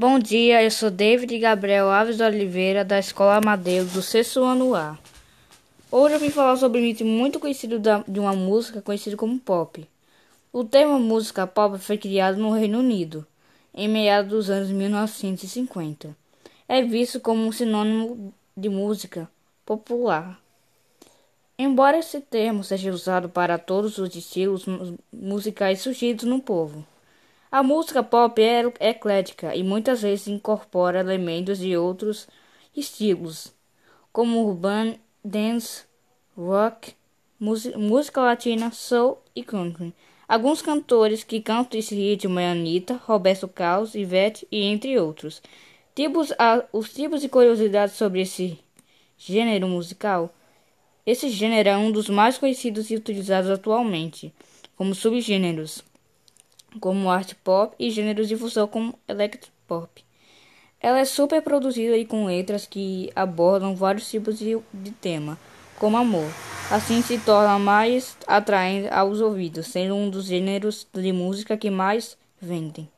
Bom dia, eu sou David Gabriel Alves Oliveira, da Escola Amadeu, do sexto ano A. Hoje eu vim falar sobre um ritmo muito conhecido da, de uma música conhecida como pop. O termo música pop foi criado no Reino Unido, em meados dos anos 1950. É visto como um sinônimo de música popular. Embora esse termo seja usado para todos os estilos musicais surgidos no povo. A música pop é eclética e muitas vezes incorpora elementos de outros estilos, como urbano, dance, rock, música latina, soul e country. Alguns cantores que cantam esse ritmo é Anitta, Roberto Carlos, Ivete e entre outros. Tipos, os tipos e curiosidades sobre esse gênero musical. Esse gênero é um dos mais conhecidos e utilizados atualmente, como subgêneros como art pop e gêneros de fusão como electropop. Ela é super produzida e com letras que abordam vários tipos de, de tema, como amor. Assim se torna mais atraente aos ouvidos, sendo um dos gêneros de música que mais vendem.